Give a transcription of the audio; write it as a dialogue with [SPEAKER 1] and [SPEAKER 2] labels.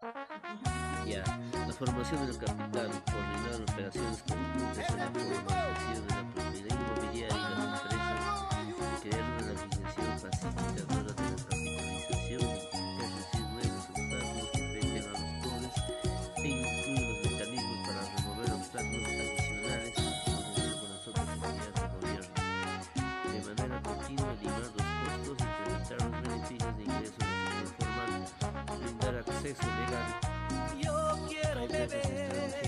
[SPEAKER 1] Ya, la formación del capital coordinaron operaciones con conjuntas en la formación
[SPEAKER 2] Yo quiero beber.